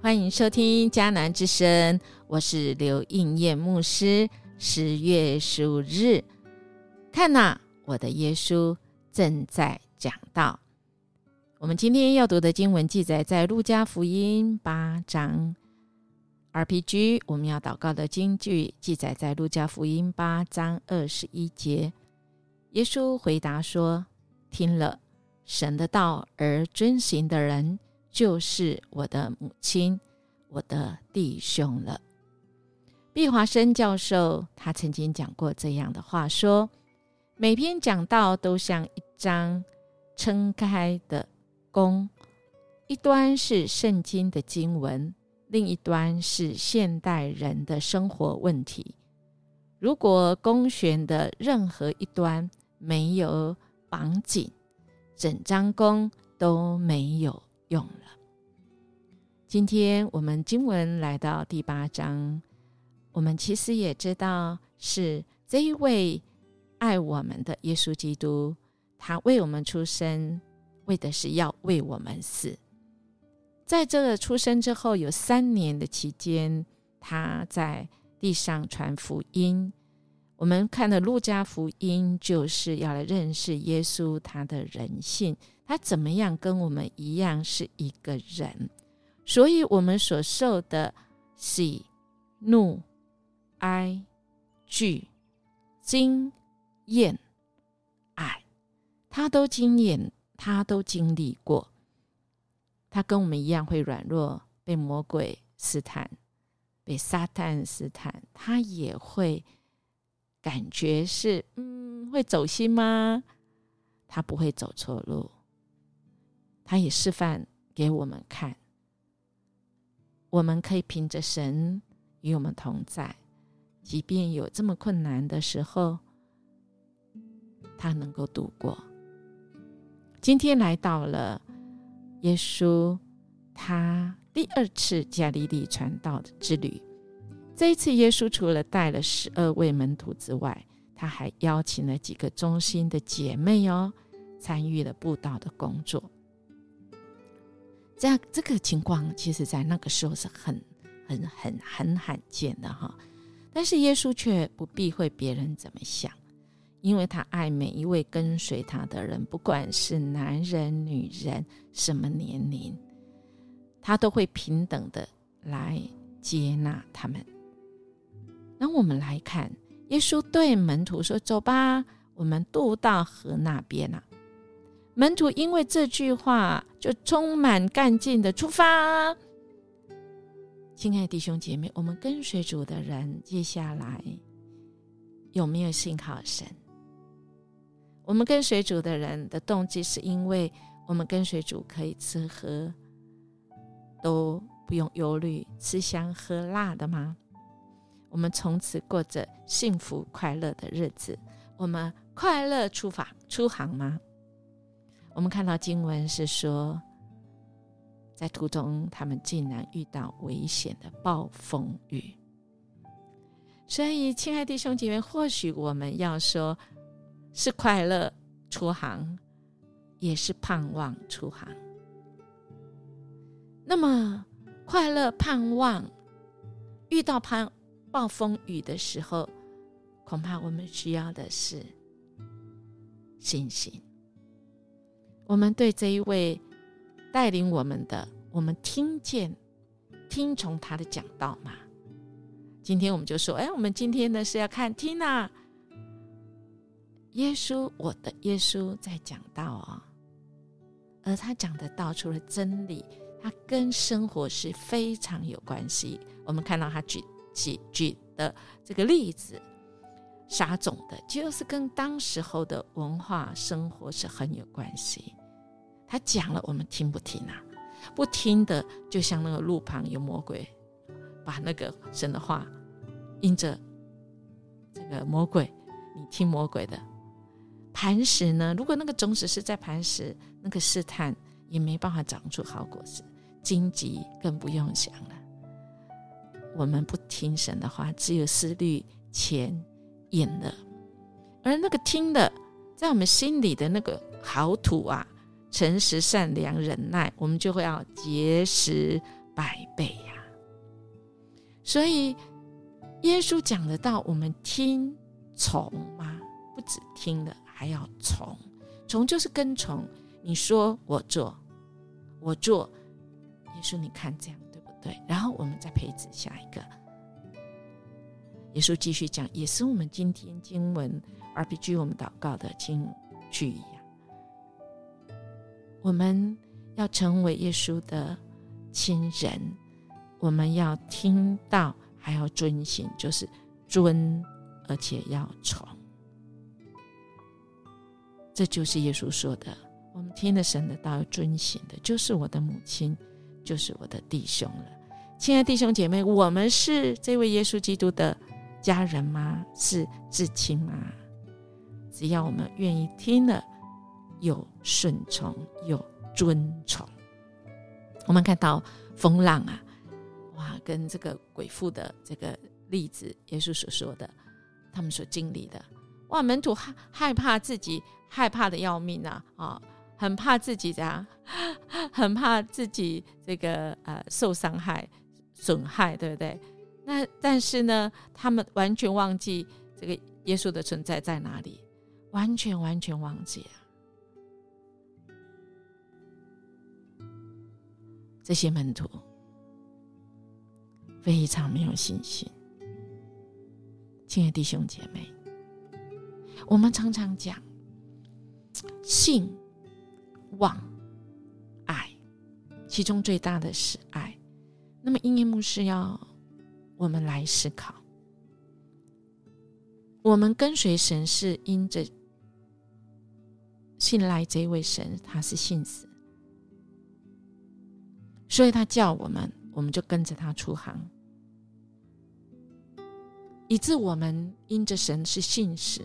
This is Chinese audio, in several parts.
欢迎收听迦南之声，我是刘应艳牧师。十月十五日，看呐，我的耶稣正在讲道。我们今天要读的经文记载在路加福音八章。RPG，我们要祷告的经句记载在路加福音八章二十一节。耶稣回答说：“听了神的道而遵行的人。”就是我的母亲，我的弟兄了。毕华生教授他曾经讲过这样的话：说每篇讲道都像一张撑开的弓，一端是圣经的经文，另一端是现代人的生活问题。如果弓弦的任何一端没有绑紧，整张弓都没有。用了。今天我们经文来到第八章，我们其实也知道是这一位爱我们的耶稣基督，他为我们出生，为的是要为我们死。在这个出生之后，有三年的期间，他在地上传福音。我们看的路加福音，就是要来认识耶稣他的人性。他怎么样跟我们一样是一个人？所以，我们所受的喜、怒、哀、惧、惊、厌、爱，他都经验，他都经历过。他跟我们一样会软弱，被魔鬼试探，被撒旦试探，他也会感觉是嗯，会走心吗？他不会走错路。他也示范给我们看，我们可以凭着神与我们同在，即便有这么困难的时候，他能够度过。今天来到了耶稣他第二次加利利传道的之旅，这一次耶稣除了带了十二位门徒之外，他还邀请了几个忠心的姐妹哦，参与了布道的工作。这样这个情况，其实在那个时候是很、很、很、很罕见的哈。但是耶稣却不避讳别人怎么想，因为他爱每一位跟随他的人，不管是男人、女人，什么年龄，他都会平等的来接纳他们。那我们来看，耶稣对门徒说：“走吧，我们渡到河那边啊。”门徒因为这句话就充满干劲的出发。亲爱的弟兄姐妹，我们跟随主的人，接下来有没有信靠神？我们跟随主的人的动机，是因为我们跟随主可以吃喝都不用忧虑，吃香喝辣的吗？我们从此过着幸福快乐的日子，我们快乐出发出航吗？我们看到经文是说，在途中他们竟然遇到危险的暴风雨。所以，亲爱弟兄姐妹，或许我们要说是快乐出航，也是盼望出航。那么，快乐盼望遇到盼暴风雨的时候，恐怕我们需要的是信心。我们对这一位带领我们的，我们听见、听从他的讲道吗？今天我们就说，哎，我们今天呢是要看听啊，耶稣，我的耶稣在讲道啊，而他讲的道除了真理，他跟生活是非常有关系。我们看到他举举举的这个例子。撒种的，就是跟当时候的文化生活是很有关系。他讲了，我们听不听啊？不听的，就像那个路旁有魔鬼，把那个神的话，印着这个魔鬼，你听魔鬼的。磐石呢？如果那个种子是在磐石，那个试探也没办法长出好果实。荆棘更不用想了。我们不听神的话，只有思虑钱。演了，而那个听的，在我们心里的那个好土啊，诚实、善良、忍耐，我们就会要结实百倍呀。所以耶稣讲的道，我们听从吗？不止听了，还要从。从就是跟从，你说我做，我做。耶稣，你看这样对？然后我们再配置下一个。耶稣继续讲，也是我们今天经文 RPG 我们祷告的经句一样。我们要成为耶稣的亲人，我们要听到，还要遵行，就是尊，而且要从。这就是耶稣说的：我们听了神的道，遵行的，就是我的母亲，就是我的弟兄了。亲爱弟兄姐妹，我们是这位耶稣基督的家人吗？是至亲吗？只要我们愿意听了。有顺从，有尊崇。我们看到风浪啊，哇，跟这个鬼父的这个例子，耶稣所说的，他们所经历的，哇，门徒害害怕自己害怕的要命啊，啊，很怕自己这样，很怕自己这个呃受伤害、损害，对不对？那但是呢，他们完全忘记这个耶稣的存在在哪里，完全完全忘记了。这些门徒非常没有信心，亲爱的弟兄姐妹，我们常常讲信、望、爱，其中最大的是爱。那么，英英牧师要我们来思考：我们跟随神是因着信赖这位神，他是信使。所以他叫我们，我们就跟着他出航，以致我们因着神是信实，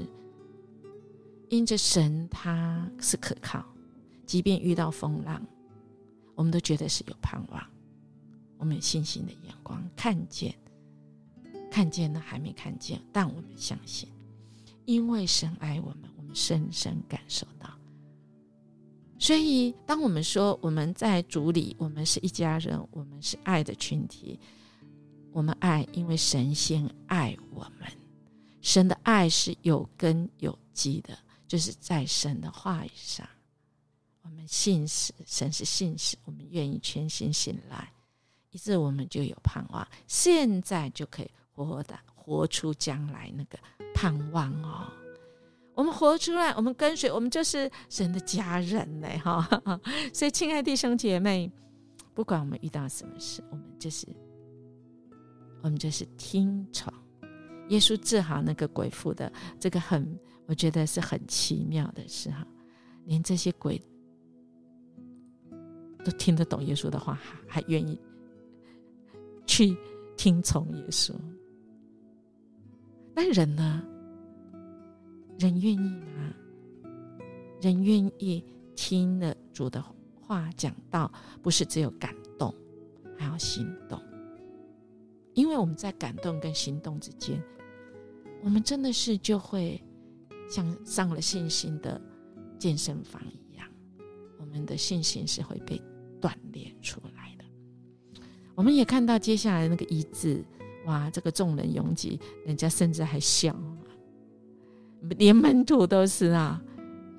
因着神他是可靠，即便遇到风浪，我们都觉得是有盼望。我们有信心的眼光看见，看见了还没看见，但我们相信，因为神爱我们，我们深深感受到。所以，当我们说我们在主里，我们是一家人，我们是爱的群体。我们爱，因为神先爱我们。神的爱是有根有基的，就是在神的话语上。我们信使，神是信使，我们愿意全心信赖，以致我们就有盼望。现在就可以活活的活出将来那个盼望哦。我们活出来，我们跟随，我们就是神的家人嘞，哈！所以，亲爱弟兄姐妹，不管我们遇到什么事，我们就是，我们就是听从耶稣治好那个鬼妇的这个很，我觉得是很奇妙的事哈。连这些鬼都听得懂耶稣的话，还还愿意去听从耶稣。那人呢？人愿意吗？人愿意听了主的话讲道，不是只有感动，还要行动。因为我们在感动跟行动之间，我们真的是就会像上了信心的健身房一样，我们的信心是会被锻炼出来的。我们也看到接下来那个医治，哇，这个众人拥挤，人家甚至还笑。连门徒都是啊，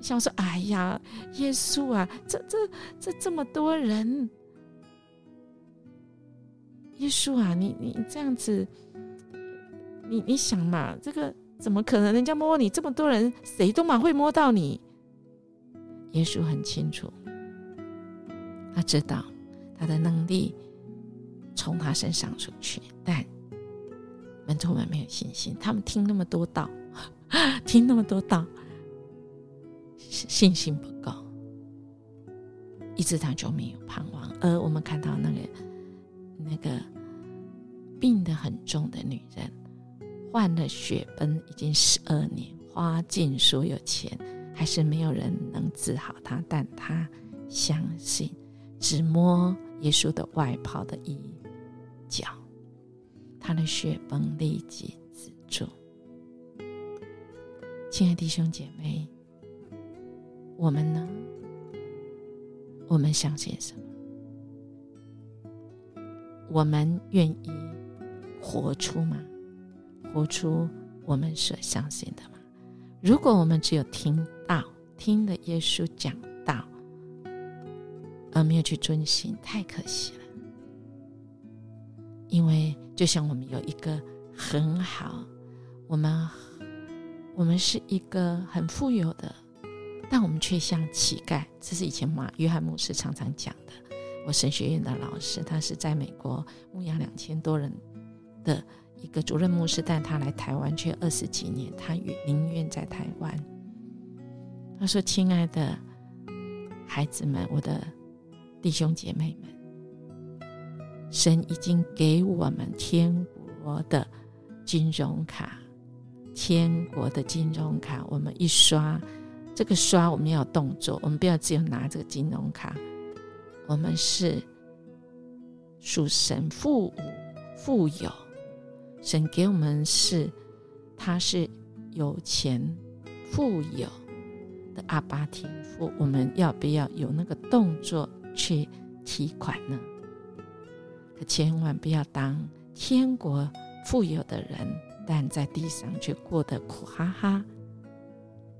想说：“哎呀，耶稣啊，这这这这么多人，耶稣啊，你你这样子，你你想嘛，这个怎么可能？人家摸你这么多人，谁都嘛会摸到你。耶稣很清楚，他知道他的能力从他身上出去，但门徒们没有信心，他们听那么多道。”听那么多道，信心不够，一直他就没有盼望。而我们看到那个那个病得很重的女人，患了血崩已经十二年，花尽所有钱，还是没有人能治好她。但她相信，只摸耶稣的外袍的衣角，他的血崩立即止住。亲爱的弟兄姐妹，我们呢？我们相信什么？我们愿意活出吗？活出我们所相信的吗？如果我们只有听到听的耶稣讲，而没有去遵行，太可惜了。因为就像我们有一个很好，我们我们是一个很富有的，但我们却像乞丐。这是以前马约翰牧师常常讲的。我神学院的老师，他是在美国牧养两千多人的一个主任牧师，但他来台湾却二十几年，他宁愿在台湾。他说：“亲爱的孩子们，我的弟兄姐妹们，神已经给我们天国的金融卡，天国的金融卡，我们一刷，这个刷我们要动作，我们不要只有拿这个金融卡。”我们是属神富富有，神给我们是，他是有钱富有的阿巴天父，我们要不要有那个动作去提款呢？可千万不要当天国富有的人，但在地上却过得苦哈哈。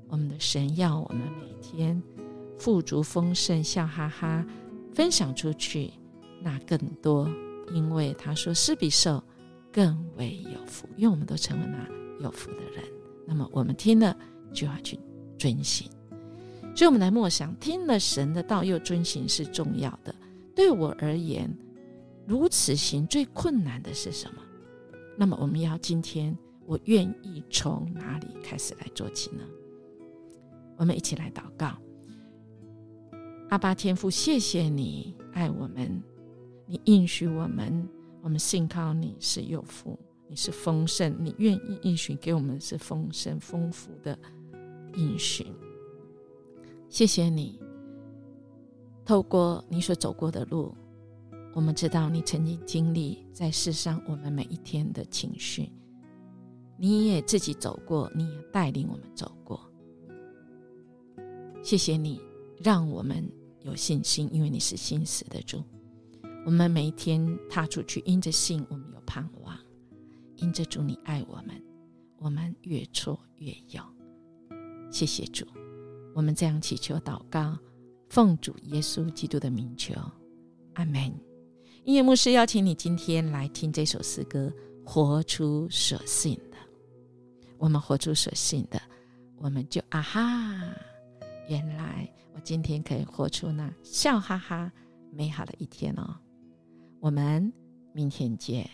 我们的神要我们每天富足丰盛，笑哈哈。分享出去，那更多，因为他说施比受更为有福，因为我们都成为那有福的人。那么我们听了就要去遵行，所以我们来默想，听了神的道又遵行是重要的。对我而言，如此行最困难的是什么？那么我们要今天，我愿意从哪里开始来做起呢？我们一起来祷告。阿巴天父，谢谢你爱我们，你应许我们，我们信靠你是有福，你是丰盛，你愿意应许给我们是丰盛丰富的应许。谢谢你，透过你所走过的路，我们知道你曾经经历在世上我们每一天的情绪，你也自己走过，你也带领我们走过。谢谢你。让我们有信心，因为你是信实的主。我们每一天踏出去，因着信，我们有盼望；因着主，你爱我们，我们越挫越勇。谢谢主，我们这样祈求祷告，奉主耶稣基督的名求，阿门。音乐牧师邀请你今天来听这首诗歌，活出所信的。我们活出所信的，我们就啊哈，原来。我今天可以活出那笑哈哈、美好的一天哦！我们明天见。